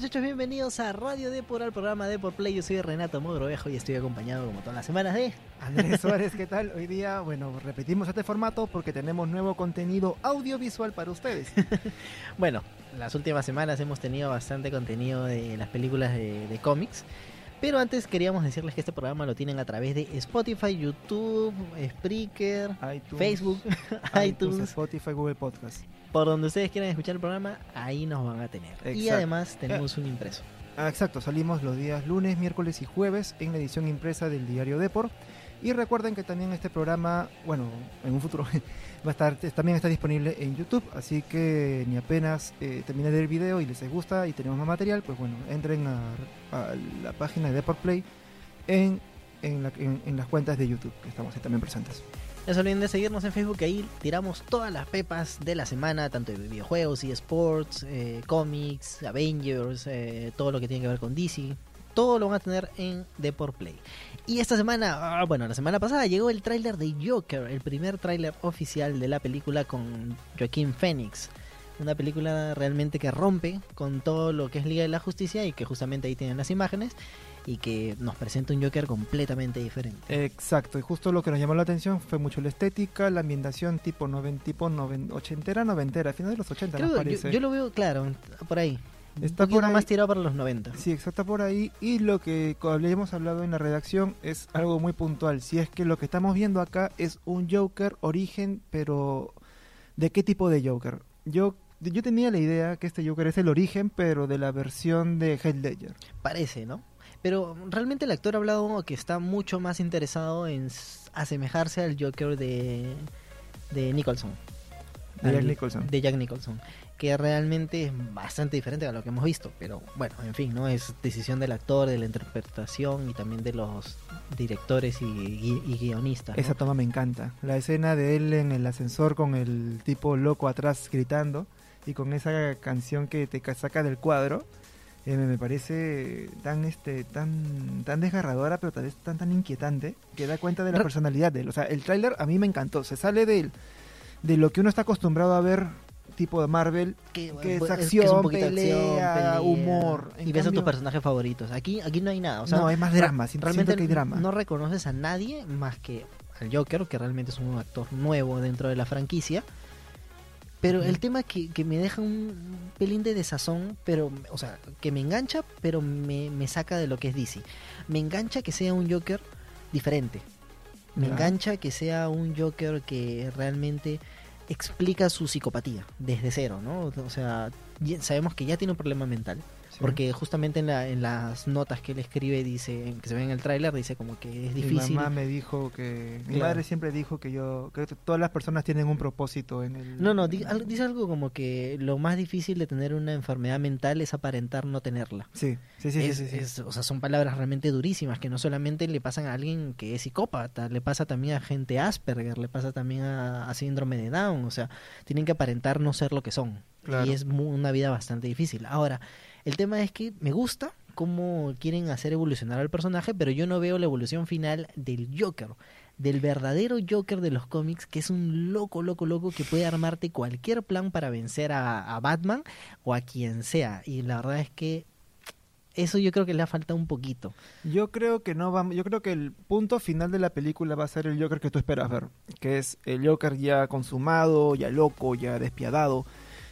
muchachos? Bienvenidos a Radio Depor, al programa Depor Play. Yo soy Renato Mogrovejo y estoy acompañado como todas las semanas de... Andrés Suárez, ¿qué tal? Hoy día, bueno, repetimos este formato porque tenemos nuevo contenido audiovisual para ustedes. bueno, las últimas semanas hemos tenido bastante contenido de las películas de, de cómics. Pero antes queríamos decirles que este programa lo tienen a través de Spotify, YouTube, Spreaker, Facebook, iTunes, Spotify, Google Podcast. Por donde ustedes quieran escuchar el programa, ahí nos van a tener. Y además tenemos un impreso. Ah, exacto, salimos los días lunes, miércoles y jueves en la edición impresa del diario Depor. Y recuerden que también este programa, bueno, en un futuro va a estar, también está disponible en YouTube, así que ni apenas eh, el video y les gusta y tenemos más material, pues bueno, entren a, la página de Deport Play en, en, las cuentas de YouTube, que estamos ahí también presentes. No se olviden de seguirnos en Facebook, ahí tiramos todas las pepas de la semana, tanto de videojuegos, y sports, eh, cómics, Avengers, eh, todo lo que tiene que ver con DC, todo lo van a tener en Deport Play. Y esta semana, ah, bueno, la semana pasada llegó el tráiler de Joker, el primer tráiler oficial de la película con Joaquín Phoenix. Una película realmente que rompe con todo lo que es Liga de la Justicia y que justamente ahí tienen las imágenes y que nos presenta un Joker completamente diferente. Exacto, y justo lo que nos llamó la atención fue mucho la estética, la ambientación tipo noven, tipo noven, ochentera, noventera, final de los 80 nos parece. yo, lo veo claro, por ahí. Está por ahí, más tirado para los 90. Sí, está por ahí. Y lo que habíamos hablado en la redacción es algo muy puntual. Si es que lo que estamos viendo acá es un Joker origen, pero ¿de qué tipo de Joker? Yo, yo tenía la idea que este Joker es el origen, pero de la versión de Heath Ledger. Parece, ¿no? Pero realmente el actor ha hablado que está mucho más interesado en asemejarse al Joker de, de Nicholson. De Jack Nicholson. De Jack Nicholson que realmente es bastante diferente a lo que hemos visto, pero bueno, en fin, no es decisión del actor, de la interpretación y también de los directores y, guionistas. Esa toma me encanta, la escena de él en el ascensor con el tipo loco atrás gritando y con esa canción que te saca del cuadro. Eh, me parece tan este tan tan desgarradora pero tal vez tan tan inquietante que da cuenta de la personalidad de él o sea el tráiler a mí me encantó se sale de, de lo que uno está acostumbrado a ver tipo de Marvel que, es acción, pelea, humor. y ves a tus personajes favoritos. Aquí, aquí no hay nada. no, hay más drama. Realmente que hay drama. No reconoces a nadie más que al Joker, que realmente es un actor nuevo dentro de la franquicia. Pero el tema que, que me deja un pelín de desazón, pero, o sea, que me engancha, pero me, me saca de lo que es DC. Me engancha que sea un Joker diferente. Me engancha que sea un Joker que realmente explica su psicopatía desde cero, ¿no? O sea, sabemos que ya tiene un problema mental. Porque justamente en, la, en las notas que él escribe, dice, que se ve en el tráiler, dice como que es difícil. Mi mamá me dijo que... Mi madre siempre dijo que yo... que todas las personas tienen un propósito en el... No, no, dice algo como que lo más difícil de tener una enfermedad mental es aparentar no tenerla. Sí, sí, sí. sí, o sea, son palabras realmente durísimas que no solamente le pasan a alguien que es psicópata, le pasa también a gente Asperger, le pasa también a, síndrome de Down. O sea, tienen que aparentar no ser lo que son. Y es una vida bastante difícil. Ahora, el tema es que me gusta cómo quieren hacer evolucionar al personaje, pero yo no veo la evolución final del Joker, del verdadero Joker de los cómics, que es un loco, loco, loco que puede armarte cualquier plan para vencer a, Batman o a quien sea. Y la verdad es que eso yo creo que le ha faltado un poquito. Yo creo que no va, yo creo que el punto final de la película va a ser el Joker que tú esperas ver, que es el Joker ya consumado, ya loco, ya despiadado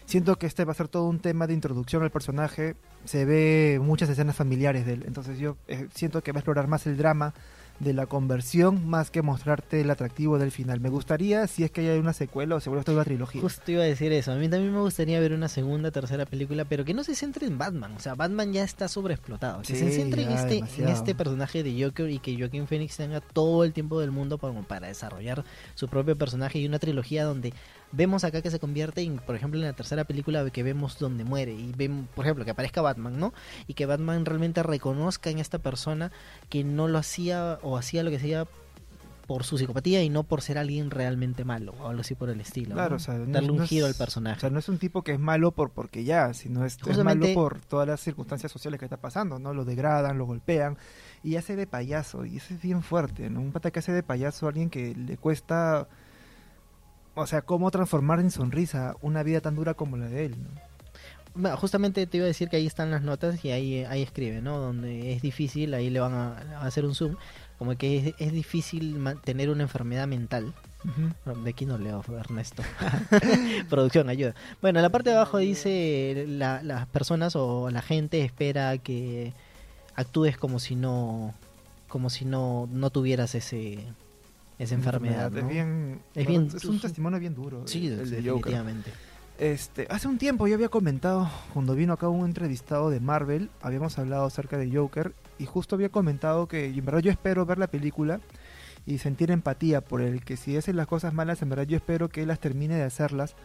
siento que este va a ser todo un tema de introducción al personaje. Se ve muchas escenas familiares de él. Entonces yo eh, siento que va a explorar más el drama de la conversión más que mostrarte el atractivo del final. Me gustaría si es que hay una secuela o se vuelve toda una trilogía. Justo iba a decir eso. A mí también me gustaría ver una segunda, tercera película, pero que no se centre en Batman. O sea, Batman ya está sobreexplotado. que se centre en este, en este personaje de Joker y que Joaquin Phoenix tenga todo el tiempo del mundo para, para desarrollar su propio personaje y una trilogía donde vemos acá que se convierte en, por ejemplo, en la tercera película que vemos donde muere y vemos, por ejemplo, que aparezca Batman, ¿no? Y que Batman realmente reconozca en esta persona que no lo hacía o hacía lo que hacía por su psicopatía y no por ser alguien realmente malo o algo así por el estilo. Claro, o sea, darle un giro al personaje. O sea, no es un tipo que es malo por porque ya, sino es, es, malo por todas las circunstancias sociales que está pasando, ¿no? Lo degradan, lo golpean y hace de payaso y eso es bien fuerte, ¿no? Un pata que hace de payaso a alguien que le cuesta o sea, cómo transformar en sonrisa una vida tan dura como la de él, ¿no? bueno, justamente te iba a decir que ahí están las notas y ahí, ahí escribe, ¿no? Donde es difícil, ahí le van a, a hacer un zoom, como que es, es difícil tener una enfermedad mental. De aquí no leo, Ernesto. Producción, ayuda. Bueno, en la parte de abajo dice la, las personas o la gente espera que actúes como si no como si no, no tuvieras ese esa enfermedad. Es bien, es, bien, es un testimonio bien duro. Sí, el, definitivamente. Este, hace un tiempo yo había comentado, cuando vino acá un entrevistado de Marvel, habíamos hablado acerca de Joker y justo había comentado que en verdad yo espero ver la película y sentir empatía por el que si hace las cosas malas, en verdad yo espero que él las termine de hacerlas.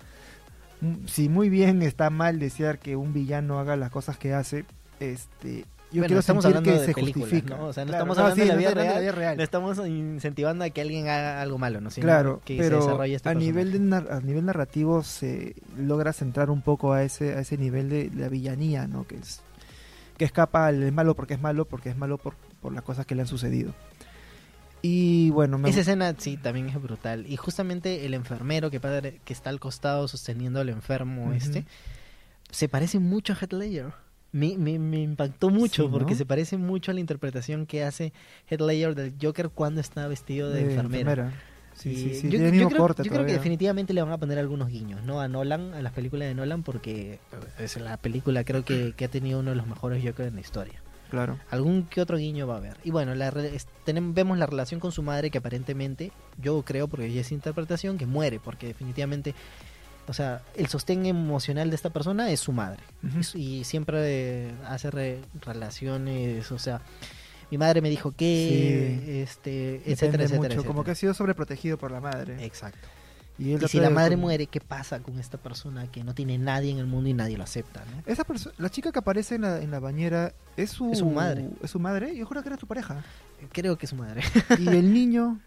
Mm, si muy bien está mal desear que un villano haga las cosas que hace, este, yo quiero estamos hablando que de se películas, ¿no? O sea, no estamos hablando de, la vida real, no estamos incentivando a que alguien haga algo malo, ¿no? claro, que pero se desarrolle este a nivel, de a nivel narrativo se logra centrar un poco a ese, a ese nivel de la villanía, ¿no? Que es que escapa al malo porque es malo, porque es malo por, por las cosas que le han sucedido. Y bueno, esa escena sí también es brutal. Y justamente el enfermero que, padre, que está al costado sosteniendo al enfermo este se parece mucho a Heath Ledger me, me, impactó mucho porque se parece mucho a la interpretación que hace Heath Ledger del Joker cuando está vestido de, enfermera. Sí, sí, sí. Yo, creo, yo creo, que definitivamente le van a poner algunos guiños, ¿no? A Nolan, a las películas de Nolan, porque es la película creo que, que ha tenido uno de los mejores Jokers en la historia. Claro. Algún que otro guiño va a haber. Y bueno, la, tenemos, vemos la relación con su madre que aparentemente, yo creo, porque ya es interpretación, que muere, porque definitivamente o sea, el sostén emocional de esta persona es su madre. y, siempre hace relaciones, o sea, mi madre me dijo que, este, etcétera, etcétera, Como que ha sido sobreprotegido por la madre. Exacto. Y, si la madre muere, ¿qué pasa con esta persona que no tiene nadie en el mundo y nadie lo acepta? Esa la chica que aparece en la, en la bañera es su, es su madre. ¿Es su madre? Yo creo que era su pareja. Creo que es su madre. ¿Y el niño?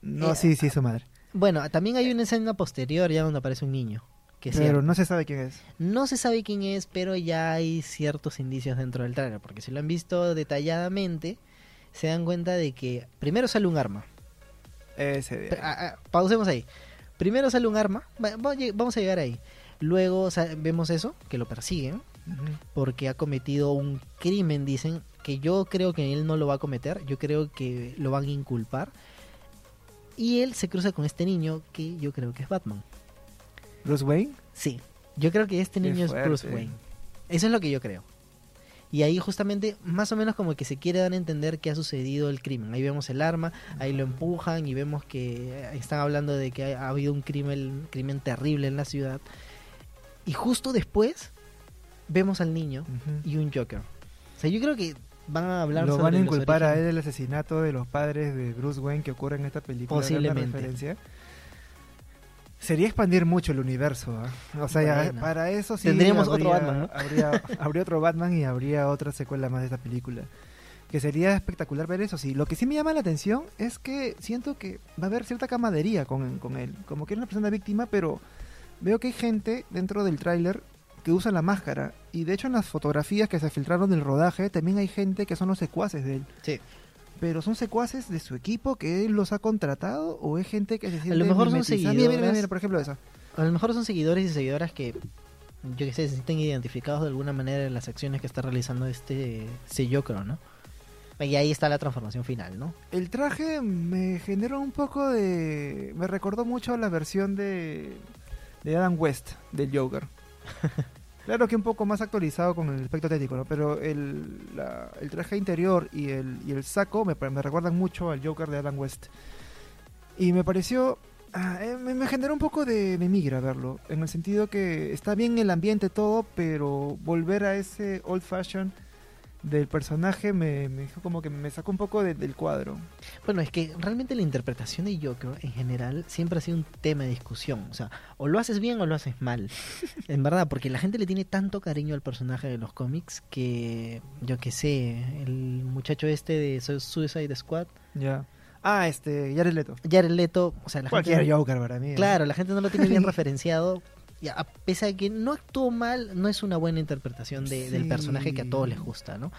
No, eh, sí, sí, es su madre. Bueno, también hay una escena posterior ya donde aparece un niño. Que pero no se sabe quién es. No se sabe quién es, pero ya hay ciertos indicios dentro del trailer, porque si lo han visto detalladamente, se dan cuenta de que primero sale un arma. Ese pausemos ahí. Primero sale un arma, vamos a llegar ahí. Luego vemos eso, que lo persiguen, porque ha cometido un crimen, dicen, que yo creo que él no lo va a cometer, yo creo que lo van a inculpar y él se cruza con este niño que yo creo que es Batman. ¿Bruce Wayne? Sí, yo creo que este niño es Bruce Wayne. Eso es lo que yo creo. Y ahí justamente, más o menos como que se quiere dar a entender que ha sucedido el crimen. Ahí vemos el arma, ahí lo empujan y vemos que están hablando de que ha, habido un crimen, crimen terrible en la ciudad. Y justo después vemos al niño y un Joker. O sea, yo creo que van a hablar lo van a inculpar a él del asesinato de los padres de Bruce Wayne que ocurre en esta película posiblemente. referencia. Sería expandir mucho el universo ¿ah? o sea para eso sí tendríamos otro Batman habría, habría otro Batman y habría otra secuela más de esta película. Que sería espectacular ver eso sí. Lo que sí me llama la atención es que siento que va a haber cierta camadería con, con él. Como que es una persona víctima pero veo que hay gente dentro del tráiler que usan la máscara. Y de hecho en las fotografías que se filtraron del rodaje también hay gente que son los secuaces de él. Sí. Pero son secuaces de su equipo que él los ha contratado o es gente que se siente A lo mejor son seguidores. por ejemplo eso. A lo mejor son seguidores y seguidoras que yo que sé, se sienten identificados de alguna manera en las acciones que está realizando este creo ¿no? Y ahí está la transformación final, ¿no? El traje me generó un poco de... Me recordó mucho a la versión de, de Adam West del Joker. claro que un poco más actualizado con el aspecto técnico, ¿no? Pero el, el traje interior y el, y el saco me, me, recuerdan mucho al Joker de Adam West. Y me pareció... Ah, eh, me, generó un poco de, de migra verlo, en el sentido que está bien el ambiente todo, pero volver a ese old fashion del personaje me, me dijo como que me sacó un poco del cuadro. Bueno, es que realmente la interpretación de Joker en general siempre ha sido un tema de discusión. O sea, o lo haces bien o lo haces mal. en verdad, porque la gente le tiene tanto cariño al personaje de los cómics que, yo que sé, el muchacho este de Suicide Squad. Ya. Ah, este, Jared Leto. Jared Leto, o sea, la Cualquier Joker para mí. Claro, la gente no lo tiene bien referenciado a pesar de que no actuó mal, no es una buena interpretación del personaje que a todos les gusta, ¿no?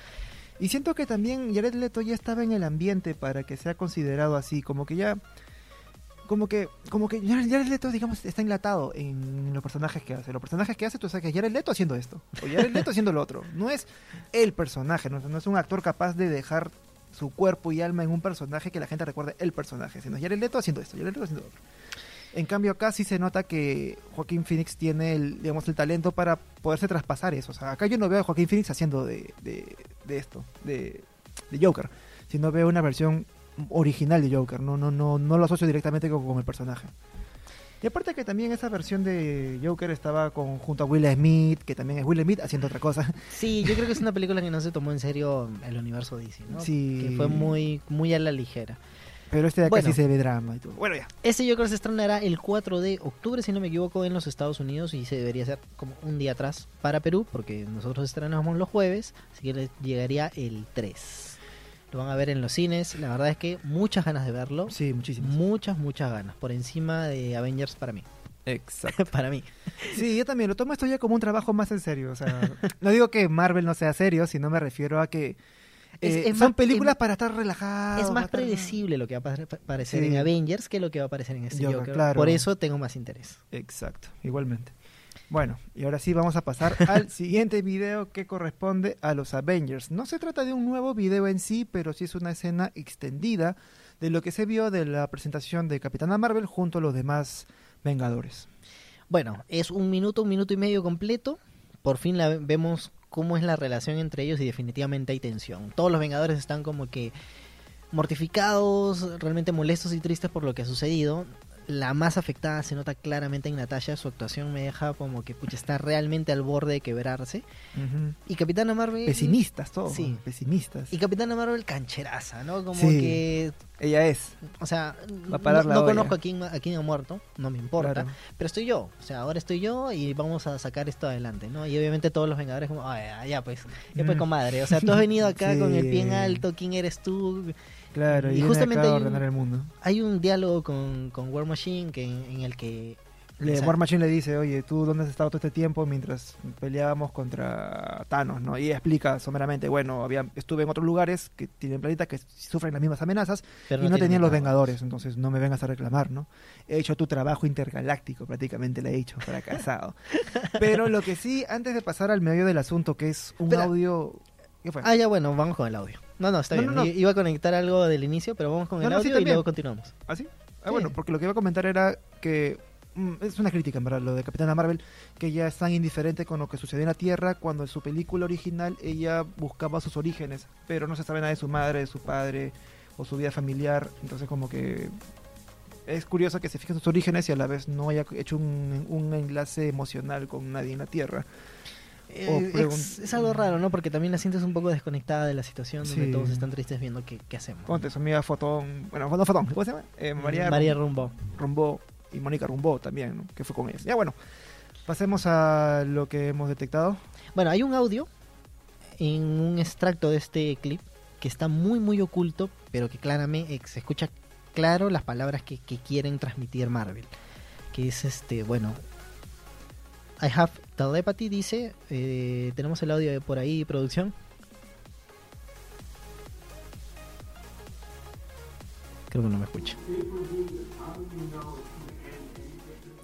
Y siento que también Jared Leto ya estaba en el ambiente para que sea considerado así, como que ya como que, como que Jared Leto, digamos, está enlatado en los personajes que hace. Los personajes que hace, tú sabes que Jared Leto haciendo esto, o Jared Leto haciendo lo otro. No es el personaje, no, no es un actor capaz de dejar su cuerpo y alma en un personaje que la gente recuerde el personaje, sino Jared Leto haciendo esto, Jared Leto haciendo lo otro. En cambio acá sí se nota que Joaquín Phoenix tiene el, digamos, el talento para poderse traspasar eso. O sea, acá yo no veo a Joaquín Phoenix haciendo de, de, de esto, de, de Joker, sino veo una versión original de Joker, no, no, no, no lo asocio directamente con, con el personaje. Y aparte que también esa versión de Joker estaba con, junto a Will Smith, que también es Will Smith haciendo otra cosa. Sí, yo creo que es una película que no se tomó en serio el universo DC, ¿no? Sí. Que fue muy, muy a la ligera. Pero este de acá Bueno. sí se ve drama y todo. Bueno, ya. Este Joker se estrenará el 4 de octubre, si no me equivoco, en los Estados Unidos y se debería hacer como un día atrás para Perú, porque nosotros estrenamos los jueves, así que les llegaría el 3. Lo van a ver en los cines, la verdad es que muchas ganas de verlo. Sí, muchísimo. Muchas, muchas ganas. Por encima de Avengers para mí. Exacto. para mí. Sí, yo también lo tomo esto ya como un trabajo más en serio. O sea, no digo que Marvel no sea serio, sino me refiero a que eh, es son más- películas es- para estar relajados. es más predecible lo que va a pa- aparecer Sí. en Avengers que lo que va a aparecer en este Joker, Joker. claro. Por eso tengo más interés. Exacto, igualmente. Bueno, y ahora sí vamos a pasar al siguiente video que corresponde a los Avengers. No se trata de un nuevo video en sí, pero sí es una escena extendida de lo que se vio de la presentación de Capitana Marvel junto a los demás Vengadores. Bueno, es un minuto, un minuto y medio completo. Por fin la vemos cómo es la relación entre ellos y definitivamente hay tensión. Todos los Vengadores están como que mortificados, realmente molestos y tristes por lo que ha sucedido. La más afectada se nota claramente en Natasha, su actuación me deja como que pucha, está realmente al borde de quebrarse. Y Capitana Marvel... Pesimistas todos, Sí. pesimistas. Y Capitana Marvel cancheraza, ¿no? Como Sí. que... Ella es. O sea, Va a parar no, la no conozco a quién, a quién ha muerto, no me importa. Claro. Pero estoy yo, o sea, ahora estoy yo y vamos a sacar esto adelante, ¿no? Y obviamente todos los Vengadores como, "Ay, ya, ya pues, ya pues comadre, o sea, tú has venido acá con el pie en alto, ¿quién eres tú? Claro, Y y, justamente hay un- el mundo. Hay un diálogo con, con War Machine que, en, en el que... Le, War Machine le dice, oye, ¿tú dónde has estado todo este tiempo mientras peleábamos contra Thanos, no? Y explica someramente, bueno, había, estuve en otros lugares que tienen planetas que sufren las mismas amenazas pero y no tenían los Vengadores. Entonces no me vengas a reclamar, ¿no? He hecho tu trabajo intergaláctico, prácticamente lo he hecho, fracasado. Pero lo que sí, antes de pasar al medio del asunto, que es un audio... ¿Qué fue? Ah, ya bueno, vamos con el audio. No, no, está No, bien. no, no. I- Iba a conectar algo del inicio, pero vamos con el sí, audio y luego continuamos. ¿Ah, sí? Ah, Sí. bueno, porque lo que iba a comentar era que mm, es una crítica, en verdad, lo de Capitana Marvel, que ella es tan indiferente con lo que sucedió en la Tierra cuando en su película original ella buscaba sus orígenes, pero no se sabe nada de su madre, de su padre o su vida familiar, entonces como que es curioso que se fije en sus orígenes y a la vez no haya hecho un, un enlace emocional con nadie en la Tierra. Eh, es, es algo raro, ¿no? Porque también la sientes un poco desconectada de la situación donde Sí. todos están tristes viendo qué, qué hacemos. Ponte su amiga Fotón, bueno, no Fotón, ¿cómo se llama? Eh, María, María Rumbo. Rumbó y Mónica Rumbó también, ¿no? que fue con ellas. Ya bueno, pasemos a lo que hemos detectado. Bueno, hay un audio en un extracto de este clip que está muy muy oculto, pero que claramente eh, se escucha claro las palabras que, que quieren transmitir Marvel. Que es este, bueno, I have telepathy dice, eh, tenemos el audio por ahí, producción. Creo que no me escucha.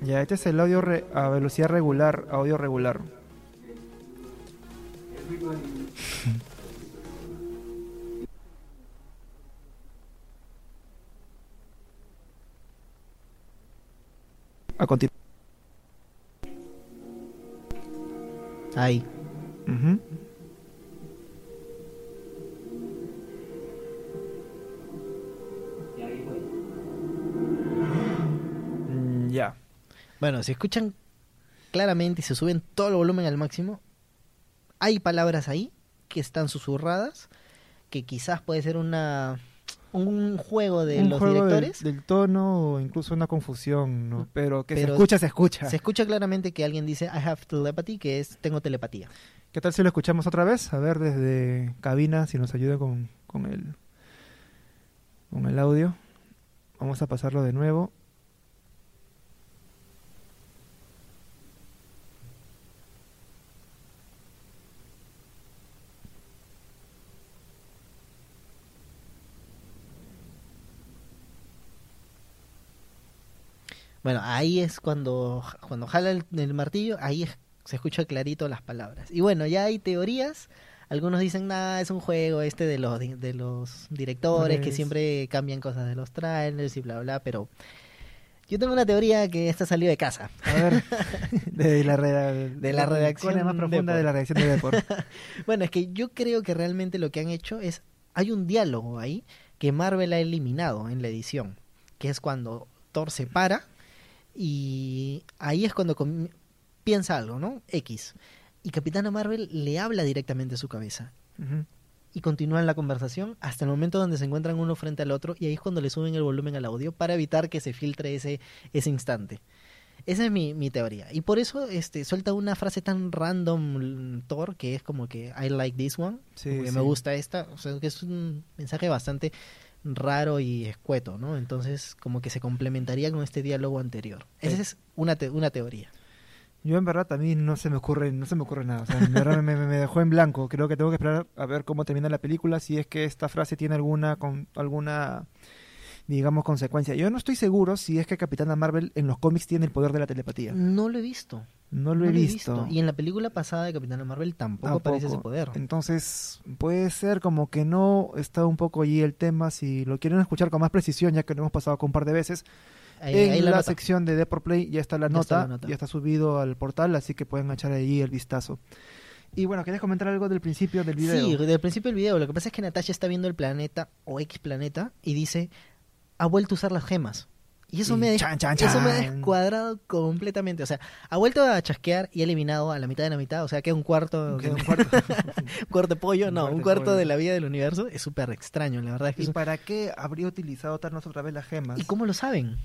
Ya, este es el audio re- a velocidad regular, audio regular. A continuación. Ahí. Mm, Ya. Bueno, si escuchan claramente y se suben todo el volumen al máximo, hay palabras ahí que están susurradas, que quizás puede ser una un juego de Un los juego del- directores. Del, tono o incluso una confusión, ¿no? Pero que Pero se escucha, se escucha. Se escucha claramente que alguien dice I have telepathy, que es tengo telepatía. ¿Qué tal si lo escuchamos otra vez? A ver desde cabina si nos ayuda con, con el con el audio. Vamos a pasarlo de nuevo. Bueno, ahí es cuando, cuando jala el, el martillo, ahí es- se escucha clarito las palabras. Y bueno, ya hay teorías. Algunos dicen, nada, es un juego este de los, de los directores que siempre cambian cosas de los trailers y bla, bla, pero yo tengo una teoría que esta salió de casa. A ver, de la, De la redacción ¿Cuál es más profunda Depor. de la redacción de Depor? Bueno, es que yo creo que realmente lo que han hecho es, hay un diálogo ahí que Marvel ha eliminado en la edición, que es cuando Thor se para y ahí es cuando piensa algo, ¿no? X. Y Capitana Marvel le habla directamente a su cabeza. Y continúan la conversación hasta el momento donde se encuentran uno frente al otro y ahí es cuando le suben el volumen al audio para evitar que se filtre ese, ese instante. Esa es mi, mi teoría. Y por eso este, suelta una frase tan random Thor que es como que I like this one. Sí, como que sí. me gusta esta. O sea, que es un mensaje bastante raro y escueto, ¿no? Entonces como que se complementaría con este diálogo anterior. Esa Sí. es una, te- una teoría. Yo en verdad mí no se me ocurre, no se me ocurre nada. O sea, en verdad me, me- me dejó en blanco. Creo que tengo que esperar a ver cómo termina la película, si es que esta frase tiene alguna con alguna digamos consecuencia. Yo no estoy seguro si es que Capitana Marvel en los cómics tiene el poder de la telepatía. No lo he visto. No lo he no visto. Y en la película pasada de Capitana Marvel tampoco, aparece ese Tampoco. poder. Entonces, puede ser como que no está un poco allí el tema. Si lo quieren escuchar con más precisión, ya que lo hemos pasado con un par de veces, Ahí- en ahí la, la sección de Deport Play ya está la Ya nota, está la nota. ya está subido al portal, así que pueden echar allí el vistazo. Y bueno, ¿querías comentar algo del principio del video? Sí, del principio del video. Lo que pasa es que Natasha está viendo el planeta o X planeta y dice, ha vuelto a usar las gemas. Y eso, Y me, chan, chan, eso me ha chan. descuadrado completamente. O sea, ha vuelto a chasquear y ha eliminado a la mitad de la mitad. O sea, queda un cuarto, un cuarto. un cuarto de pollo. Un No, cuarto un cuarto de la vida del universo. Es súper extraño, la verdad. Es que ¿Y para qué habría utilizado Thanos otra vez las gemas? ¿Y cómo lo saben?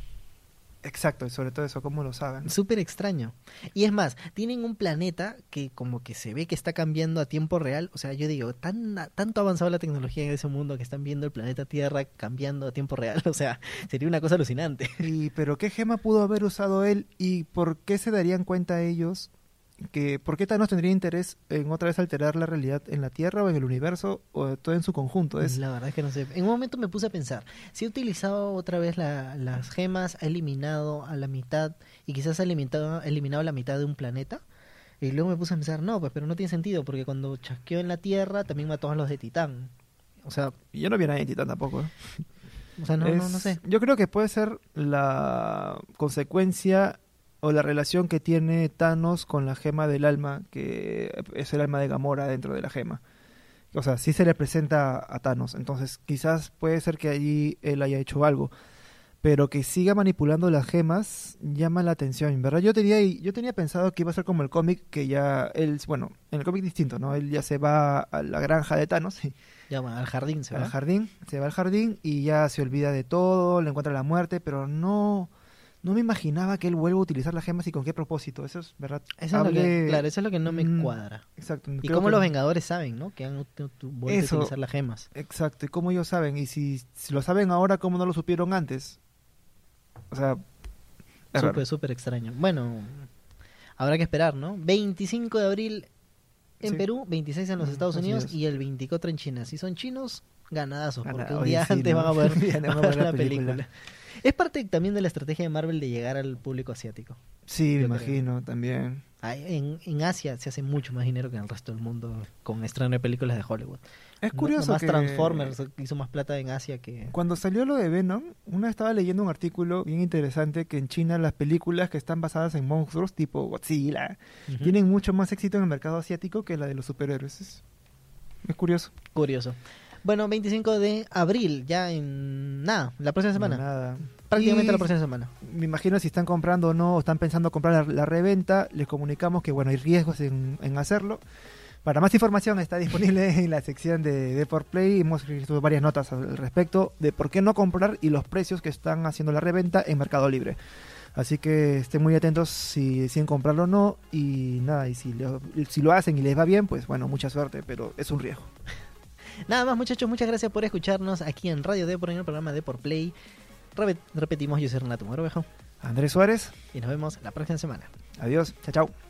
Exacto, y sobre todo eso, ¿cómo lo saben? Súper extraño. Y es más, tienen un planeta que como que se ve que está cambiando a tiempo real. O sea, yo digo, tan, tanto avanzado la tecnología en ese mundo que están viendo el planeta Tierra cambiando a tiempo real. O sea, sería una cosa alucinante. Y, pero ¿qué gema pudo haber usado él y por qué se darían cuenta ellos que por qué Thanos tendría interés en otra vez alterar la realidad en la Tierra o en el universo o todo en su conjunto? Es La verdad es que no sé. En un momento me puse a pensar, si ha utilizado otra vez la- las gemas, ha eliminado a la mitad y quizás ha eliminado, eliminado la mitad de un planeta. Y luego me puse a pensar, no, pues pero no tiene sentido porque cuando chasqueó en la Tierra también mató a los de Titán. O sea, yo no vi a nadie en Titán tampoco. ¿eh? o sea no, no, no sé. Yo creo que puede ser la consecuencia o la relación que tiene Thanos con la gema del alma, que es el alma de Gamora dentro de la gema. O sea, sí se le presenta a Thanos, entonces quizás puede ser que allí él haya hecho algo, pero que siga manipulando las gemas llama la atención, en verdad. Yo tenía yo tenía pensado que iba a ser como el cómic que ya él, bueno, en el cómic distinto, ¿no? Él ya se va a la granja de Thanos Ya, bueno, al jardín se va. al jardín, se va al jardín y ya se olvida de todo, le encuentra la muerte, pero no no me imaginaba que él vuelva a utilizar las gemas y con qué propósito. Eso es verdad. Eso es lo que, claro, eso es lo que no me Mm, cuadra. Exacto. Y cómo que- los Vengadores saben, ¿no? Que han vuelto a utilizar las gemas. Exacto. ¿Y cómo ellos saben? Y si, si lo saben ahora, ¿cómo no lo supieron antes? O sea. Súper, súper extraño. Bueno, habrá que esperar, ¿no? 25 de abril en Sí. Perú, 26 en los Mm, Estados Unidos y el 24 en China. Si son chinos, ganadazos, porque un día sí, antes ¿no? van a antes van a ver ver la la película. película. Es parte también de la estrategia de Marvel de llegar al público asiático. Sí, me creo. imagino también. En, en Asia se hace mucho más dinero que en el resto del mundo con estreno de películas de Hollywood. Es No- curioso nomás que Transformers hizo más plata en Asia que... Cuando salió lo de Venom, una vez estaba leyendo un artículo bien interesante que en China las películas que están basadas en monstruos tipo Godzilla tienen mucho más éxito en el mercado asiático que la de los superhéroes. Es, es curioso. Curioso. Bueno, 25 de abril, ya en nada, la próxima semana. Nada. Prácticamente Y la próxima semana. Me imagino si están comprando o no, o están pensando comprar la, la reventa, les comunicamos que bueno, hay riesgos en, en hacerlo. Para más información está disponible en la sección de Deport Play. Hemos escrito varias notas al respecto de por qué no comprar y los precios que están haciendo la reventa en Mercado Libre. Así que estén muy atentos si deciden comprarlo o no. Y nada, y si lo, si lo hacen y les va bien, pues bueno, mucha suerte, pero es un riesgo. Nada más, muchachos, muchas gracias por escucharnos aquí en Radio Depor, en el programa Depor Play. Repet- repetimos, yo soy Renato Morovejo Andrés Suárez, y nos vemos la próxima semana. adiós, chao, chao.